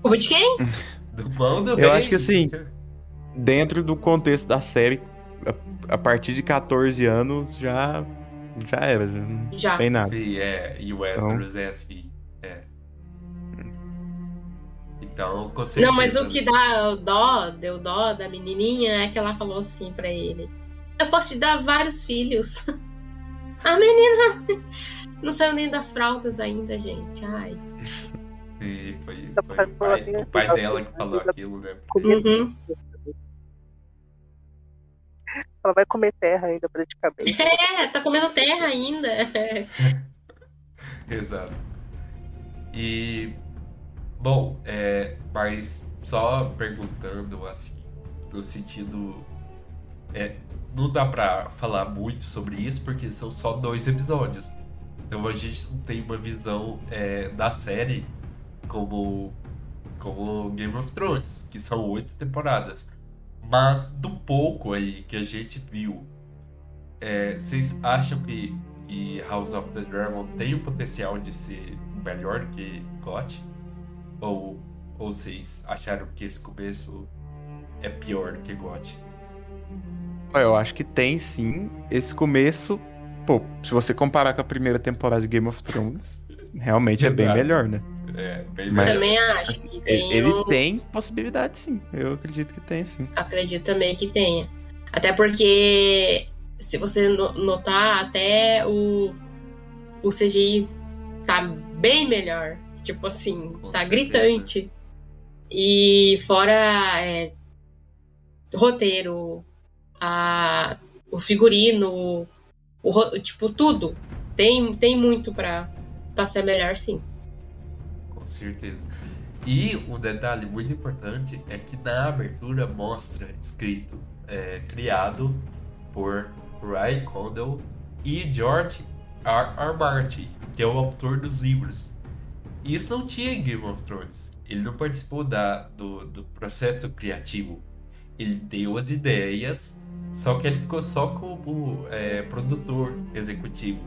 Culpa de quem? Do mão do Eu rei. acho que assim, Dentro do contexto da série, a, a partir de 14 anos já, já era. Já não Já. tem nada. Sim, é. E o Westeros é assim. É. Então, com certeza. Não, mas o que dá dó, deu dó da menininha é que ela falou assim pra ele: Eu posso te dar vários filhos. A menina não saiu nem das fraldas ainda, gente. Ai. Sim, foi, foi o pai, o pai dela que falou aquilo, né? Uhum. Ela vai comer terra ainda, praticamente. É, tá comendo terra ainda. Exato. E. Bom, é, mas só perguntando assim, no sentido. É, não dá pra falar muito sobre isso porque são só dois episódios. Então a gente não tem uma visão é, da série como, como Game of Thrones, que são oito temporadas. Mas do pouco aí que a gente viu, é, vocês acham que, que House of the Dragon tem o potencial de ser melhor que GOT? Ou, ou vocês acharam que esse começo é pior que GOT? Eu acho que tem sim. Esse começo, pô, se você comparar com a primeira temporada de Game of Thrones, realmente é bem melhor, né? É, bem Mas-. Também acho Assim, que tem. ele um- tem possibilidade sim. Eu acredito que tem sim. Acredito também que tenha. Até porque, se você no- notar, até o, o CGI tá bem melhor Tipo assim, Com tá certeza. gritante. E fora é, roteiro, a, o figurino, o, tipo, tudo. Tem, tem muito pra, pra ser melhor, sim. Com certeza. E um detalhe muito importante é que na abertura mostra escrito, é, criado por Ryan Condal e George R. R. Martin, que é o autor dos livros. E isso não tinha em Game of Thrones. Ele não participou da, do, do processo criativo. Ele deu as ideias, só que ele ficou só como é, produtor executivo.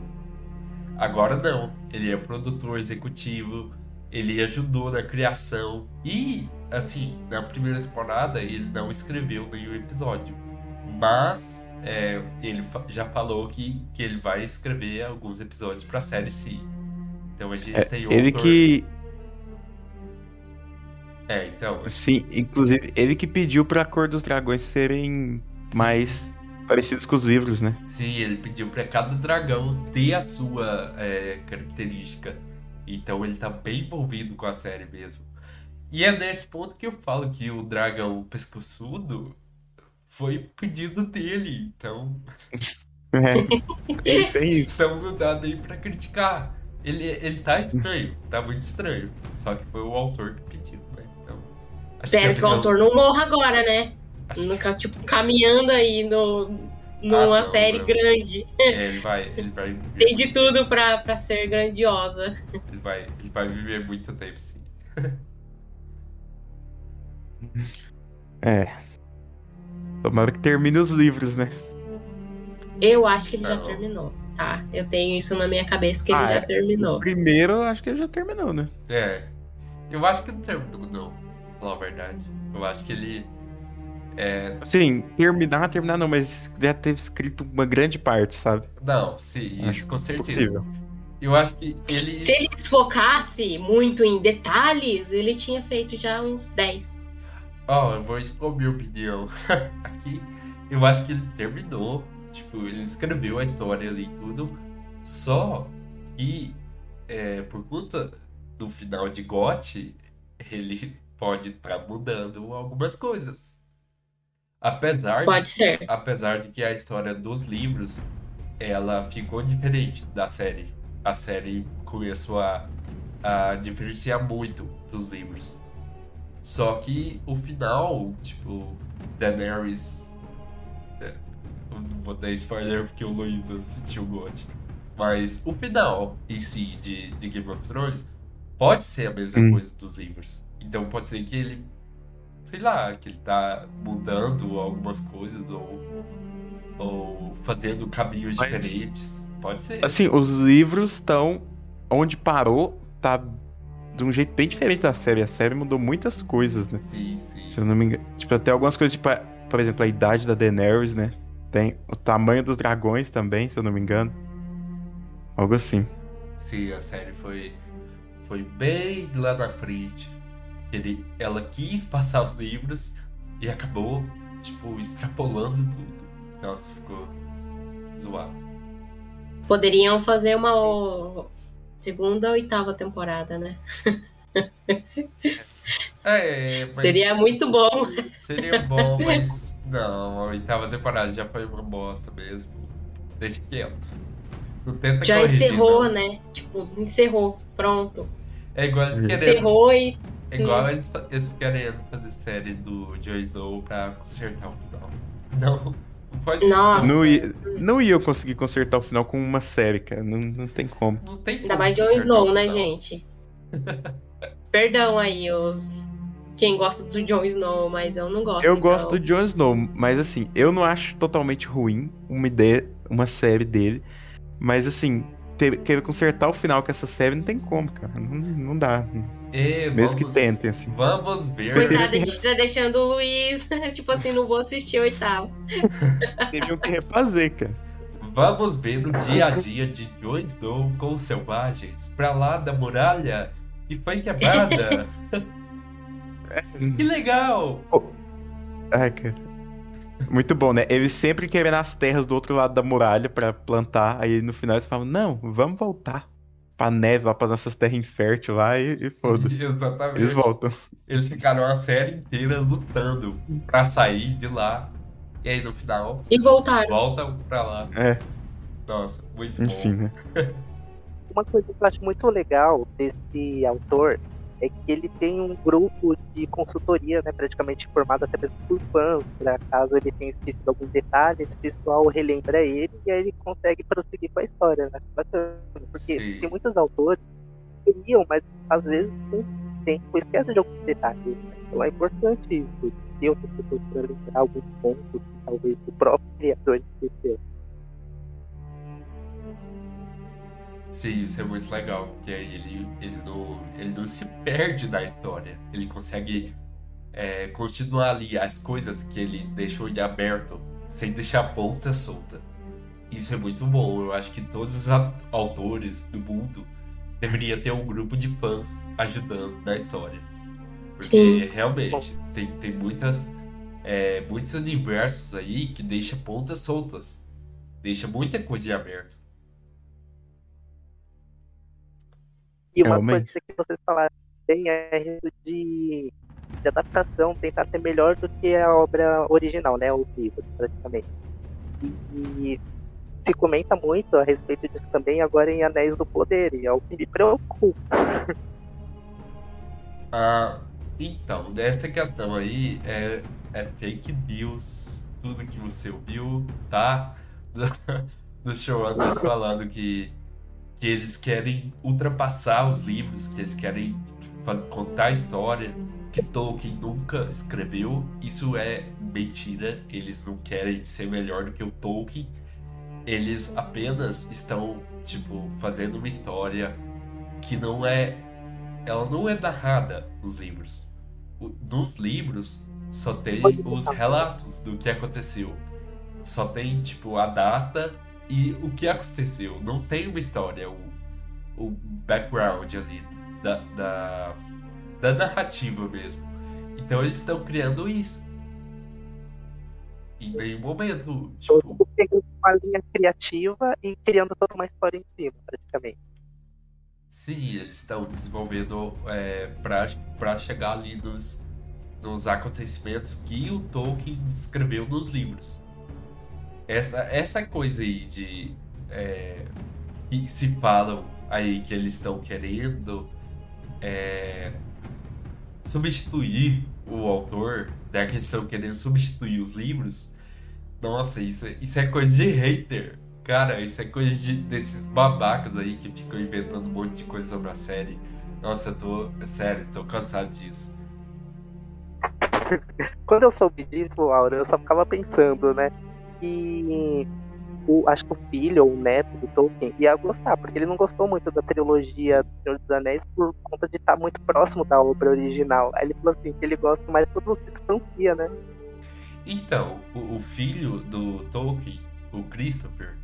Agora não, ele é produtor executivo, ele ajudou na criação e, assim, na primeira temporada ele não escreveu nenhum episódio, mas é, ele já falou que, que ele vai escrever alguns episódios pra série sim. Então a gente É, tem ele autor- que. É, então, Sim, inclusive, ele que pediu pra cor dos dragões serem sim. mais parecidos com os livros, né? Sim, ele pediu pra cada dragão ter a sua é, característica. Então ele tá bem envolvido com a série mesmo. E é nesse ponto que eu falo que o dragão pescoçudo foi pedido dele. Então, É. Tem isso. então não dá nem pra criticar. Ele, ele tá estranho, tá muito estranho. Só que foi o autor que pediu, né? Então. Acho que Espero que o visão- autor não morra agora, né? acho que- Nunca, tipo, caminhando aí no, numa Ah, não, série não. grande. é, ele vai. Ele vai viver Tem de tudo pra, pra ser grandiosa. Ele vai, ele vai viver muito tempo, sim. É. Tomara que termine os livros, né? Eu acho que ele já Não. terminou, tá? Eu tenho isso na minha cabeça que ele Ah, já é. terminou. O primeiro, eu acho que ele já terminou, né? É. Eu acho que não terminou, não. Pra falar a verdade. Eu acho que ele. É. Sim, terminar, terminar não, mas já teve escrito uma grande parte, sabe? Não, sim, Acho isso com certeza. Possível. Eu acho que ele. Se ele se focasse muito em detalhes, ele tinha feito já uns 10. Ó, eu vou expor minha opinião aqui. Eu acho que ele terminou. Tipo, ele escreveu a história ali e tudo. Só que, é, por conta do final de GOT, ele pode estar mudando algumas coisas. Apesar de Pode ser. apesar de que a história dos livros ela ficou diferente da série. A série começou a, a diferenciar muito dos livros. Só que o final, tipo, Daenerys. é, eu Não vou dar spoiler porque o Luiz assistiu o GOT. Mas o final em si de, de Game of Thrones pode ser a mesma Hum. coisa dos livros. Então pode ser que ele sei lá, que ele tá mudando algumas coisas ou, ou fazendo caminhos Mas- diferentes. Pode ser. Assim, os livros estão onde parou, tá de um jeito bem diferente da série. A série mudou muitas coisas, né? Sim, sim. Se eu não me engano. Tipo, até algumas coisas, tipo, por exemplo, a idade da Daenerys, né? Tem o tamanho dos dragões também, se eu não me engano. Algo assim. Sim, a série foi, foi bem lá na frente. Ele, ela quis passar os livros e acabou, tipo, extrapolando tudo. Nossa, ficou zoado. Poderiam fazer uma o- segunda ou oitava temporada, né? É, mas Seria muito bom. Seria bom, mas não, a oitava temporada já foi uma bosta mesmo. Deixa quieto. Não tenta Já corrigir, encerrou, não. né? Tipo, encerrou. Pronto. É igual eles Isso. querendo. Encerrou e. É igual eles, eles querendo fazer série do Jon Snow pra consertar o final. Não, não faz isso. Nossa. Não, ia, não ia eu conseguir consertar o final com uma série, cara. Não, não tem como. Não, tem Ainda como mais Jon Snow, né, gente? Perdão aí, os. Quem gosta do Jon Snow, mas eu não gosto. Eu então. gosto do Jon Snow, mas assim, eu não acho totalmente ruim uma ideia, uma série dele. Mas assim, ter- querer consertar o final com essa série não tem como, cara. Não, não dá. É, Mesmo que vamos- tentem, assim. Vamos ver. Teria a que- gente tá deixando o Luiz, tipo assim, não vou assistir o oitavo. Teriam que refazer, cara. Vamos ver o dia a dia de Jon Snow com os selvagens pra lá da muralha que foi quebrada. que legal! Ai, cara. Muito bom, né? Eles sempre querendo as terras do outro lado da muralha pra plantar. Aí no final eles falam: Não, vamos voltar. pra neve, lá pra nossas terras inférteis lá e, e foda-se. Exatamente. Eles voltam. Eles ficaram a série inteira lutando pra sair de lá. E aí no final, E voltaram. voltam pra lá. É, Nossa, muito enfim, bom. né? Uma coisa que eu acho muito legal desse autor é que ele tem um grupo de consultoria, né, praticamente formado até mesmo por fãs, pra caso ele tenha esquecido algum detalhe, esse pessoal relembra ele e aí ele consegue prosseguir com a história, né? Bacana, porque Sim. tem muitos autores que queriam, mas às vezes não tem, esquece de alguns detalhes. Né? Então é importante isso, ter outras pessoas para lembrar alguns pontos que talvez o próprio criador esqueceu. Sim, isso é muito legal, porque aí ele, ele, não, ele não se perde da história. Ele consegue é, continuar ali as coisas que ele deixou em aberto, sem deixar a ponta solta. Isso é muito bom. Eu acho que todos os autores do mundo deveriam ter um grupo de fãs ajudando na história. Porque Sim. realmente tem, tem muitas, é, muitos universos aí que deixa pontas soltas. Deixa muita coisa em aberto. E uma Realmente. coisa que vocês falaram bem é de, de adaptação, tentar ser melhor do que a obra original, né? Os livros, praticamente. E, se comenta muito a respeito disso também agora em Anéis do Poder, e é o que me preocupa. Ah, então, dessa questão aí é, é fake news. Tudo que você ouviu, tá? Dos showrunners falando que, que eles querem ultrapassar os livros, que eles querem contar a história que Tolkien nunca escreveu. Isso é mentira. Eles não querem ser melhor do que o Tolkien. Eles apenas estão, tipo, fazendo uma história que não é ela não é narrada nos livros. Nos livros só tem os relatos do que aconteceu. Só tem, tipo, a data e o que aconteceu. Não tem uma história, o, o background ali da, da, da narrativa mesmo. Então eles estão criando isso. Em nenhum momento, tipo, uma linha criativa e criando toda uma história em cima, praticamente. Sim, eles estão desenvolvendo é, para chegar ali nos, nos acontecimentos que o Tolkien escreveu nos livros. Essa, essa coisa aí de. É, que se falam aí que eles estão querendo é, substituir o autor, né, que eles estão querendo substituir os livros. Nossa, isso, isso é coisa de hater. Cara, isso é coisa de, desses babacas aí que ficam inventando um monte de coisa sobre a série. Nossa, eu tô. Sério, tô cansado disso. Quando eu soube disso, Laura, eu só ficava pensando, né? Que o, acho que o filho ou o neto do Tolkien ia gostar, porque ele não gostou muito da trilogia do Senhor dos Anéis por conta de estar muito próximo da obra original. Aí ele falou assim que ele gosta mais quando se distancia, né? Então, o, o filho do Tolkien, o Christopher,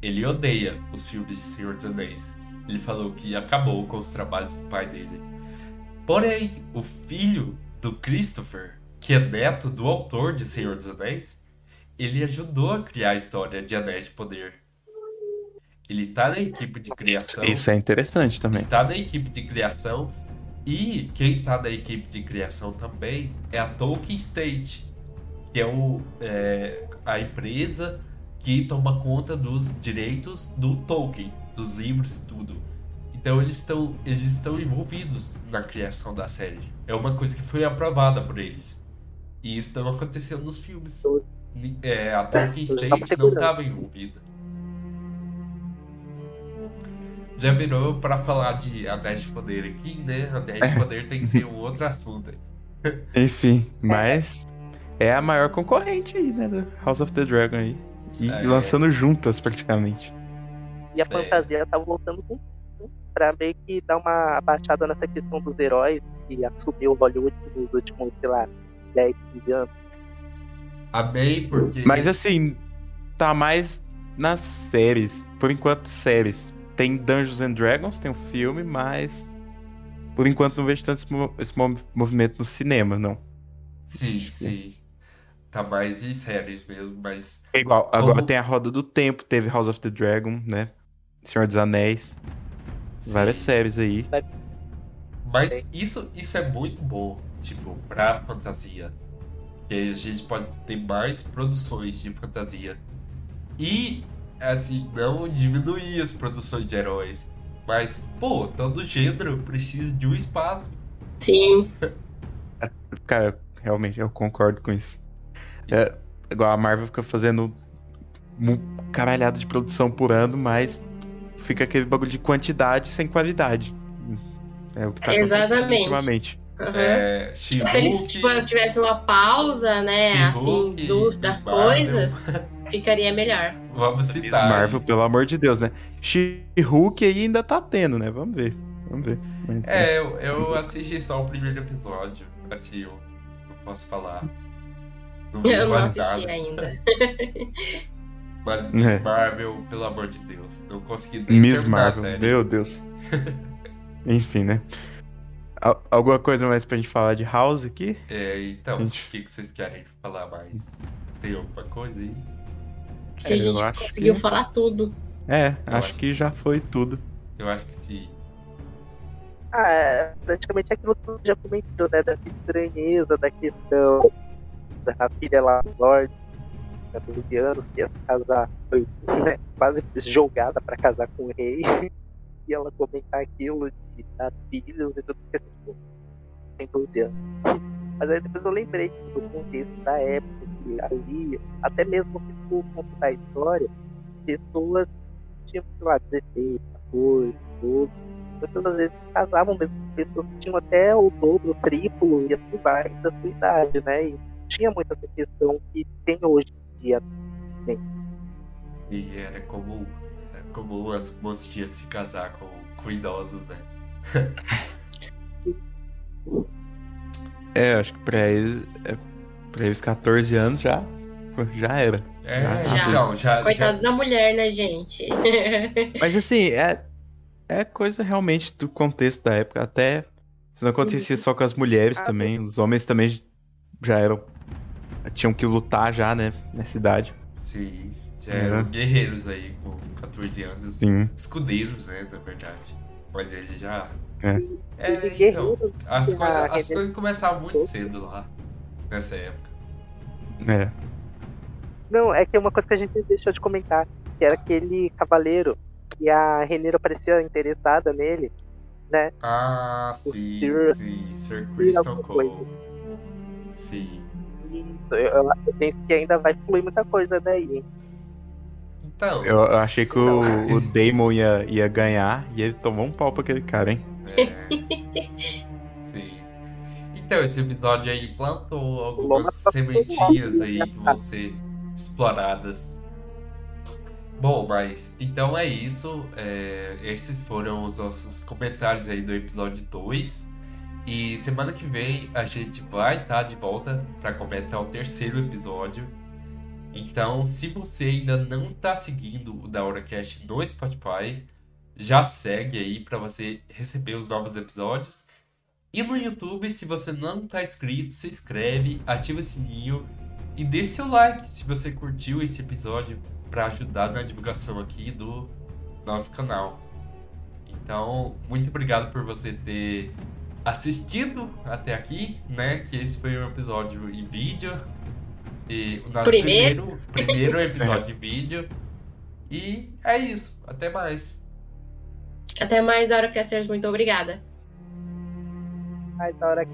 ele odeia os filmes de Senhor dos Anéis. Ele falou que acabou com os trabalhos do pai dele. Porém, o filho do Christopher, que é neto do autor de Senhor dos Anéis, ele ajudou a criar a história de Anéis de Poder. Ele tá na equipe de criação. Isso é interessante também. Ele tá na equipe de criação. E quem tá na equipe de criação também é a Tolkien State, que é, o, é, a empresa que toma conta dos direitos do Tolkien, dos livros e tudo. Então eles estão eles estão envolvidos na criação da série. É uma coisa que foi aprovada por eles. E isso não aconteceu nos filmes. É, a Tolkien tava State não estava envolvida. Já virou pra falar de Anéis de Poder aqui, né? Anéis de Poder tem que ser um outro assunto. Enfim, mas é a maior concorrente aí, né? Do House of the Dragon aí. E É. lançando juntas, praticamente. E a fantasia tá voltando com pra meio que dar uma abaixada nessa questão dos heróis que assumiu o Hollywood nos últimos, sei lá, 10, 15 anos. Amei porque. Mas assim, tá mais nas séries. Por enquanto, séries. Tem Dungeons and Dragons, tem um filme, mas. Por enquanto não vejo tanto esse, mo- esse mov- movimento no cinema, não. Sim, sim. Tá mais em séries mesmo, mas. É igual, agora Como- tem a Roda do Tempo, teve House of the Dragon, né? Senhor dos Anéis. várias séries aí. Mas isso, isso é muito bom, tipo, pra fantasia. Que a gente pode ter mais produções de fantasia. E, assim, não diminuir as produções de heróis. Mas, pô, todo gênero precisa de um espaço. Sim. Cara, realmente, eu concordo com isso. É, igual a Marvel fica fazendo um caralhada de produção por ano, mas fica aquele bagulho de quantidade sem qualidade. É o que tá acontecendo Exatamente. Uhum. É, Se eles tipo, tivessem uma pausa, né, assim, dos, das Marvel. coisas, ficaria melhor. Vamos Miss citar. Marvel, pelo amor de Deus, né? She-Hulk aí ainda tá tendo, né? Vamos ver. Vamos ver. Mas, É, eu, eu assisti só o primeiro episódio. Assim, eu, eu posso falar. Não Eu não assisti nada. ainda. Mas Miss É. Marvel, pelo amor de Deus, não consegui nem Miss terminar a Marvel, série. meu Deus. Enfim, né? Al- alguma coisa mais pra gente falar de House aqui? É, então, Gente. o que, que vocês querem falar mais? Tem alguma coisa aí? Que a É, eu gente conseguiu que- falar tudo. É, acho acho que já foi tudo. Eu acho que sim. Ah, é praticamente aquilo que você já comentou, né? Dessa estranheza da questão da filha lá do Lorde, 14 anos, que ia se casar, foi né, quase jogada pra casar com o rei. E ela comentar aquilo de dar filhos e tudo, assim, tipo, 12 anos. Mas aí depois eu lembrei do contexto da época, que ali, até mesmo se for contar a história, pessoas tinham, sei lá, 16, 14, 12 muitas vezes casavam mesmo pessoas que tinham até o dobro, o triplo e assim vai da sua idade, né? E tinha muito essa questão que tem hoje em dia. E era comum, comum as mocinhas se casar com, com idosos, né? É, acho que pra eles, é, pra eles 14 anos já, já era. É, Já. então, já, Coitado já, da mulher, né, gente? Mas assim, é, é coisa realmente do contexto da época. Até isso não acontecia só com as mulheres Ah, também. Os homens também já eram. Tinham que lutar já, né? Nessa idade. sim, já É. eram guerreiros aí com 14 anos. Sim. Escudeiros, né, na verdade. Mas eles já... É. É, então, as, a coisas, as coisas começavam muito cedo lá, nessa época. É. Não, é que é uma coisa que a gente deixou de comentar, que era aquele cavaleiro que a Renira parecia interessada nele, né? Ah, O sim, Sir- sim, Sir alguma Cole. coisa. Sim. Eu, eu- eu penso que ainda vai fluir muita coisa daí. Então, Eu, achei que o, Não. o Damon ia, ia ganhar e ele tomou um pau pra aquele cara, hein? É. Sim. Então, esse episódio aí plantou algumas sementinhas aí que vão ser exploradas. Bom, mas então é isso. É, esses foram os nossos comentários aí do episódio 2. E semana que vem a gente vai estar de volta para comentar o terceiro episódio. Então, se você ainda não está seguindo o Da HoraCast no Spotify, já segue aí para você receber os novos episódios. E no YouTube, se você não está inscrito, se inscreve, ativa o sininho e deixe seu like se você curtiu esse episódio para ajudar na divulgação aqui do nosso canal. Então, muito obrigado por você ter assistido até aqui, né? Que esse foi um episódio em vídeo. E o nosso Primeiro. primeiro, primeiro episódio em vídeo. E é isso. Até mais. Até mais, Dora Casters. Muito obrigada. Ai, da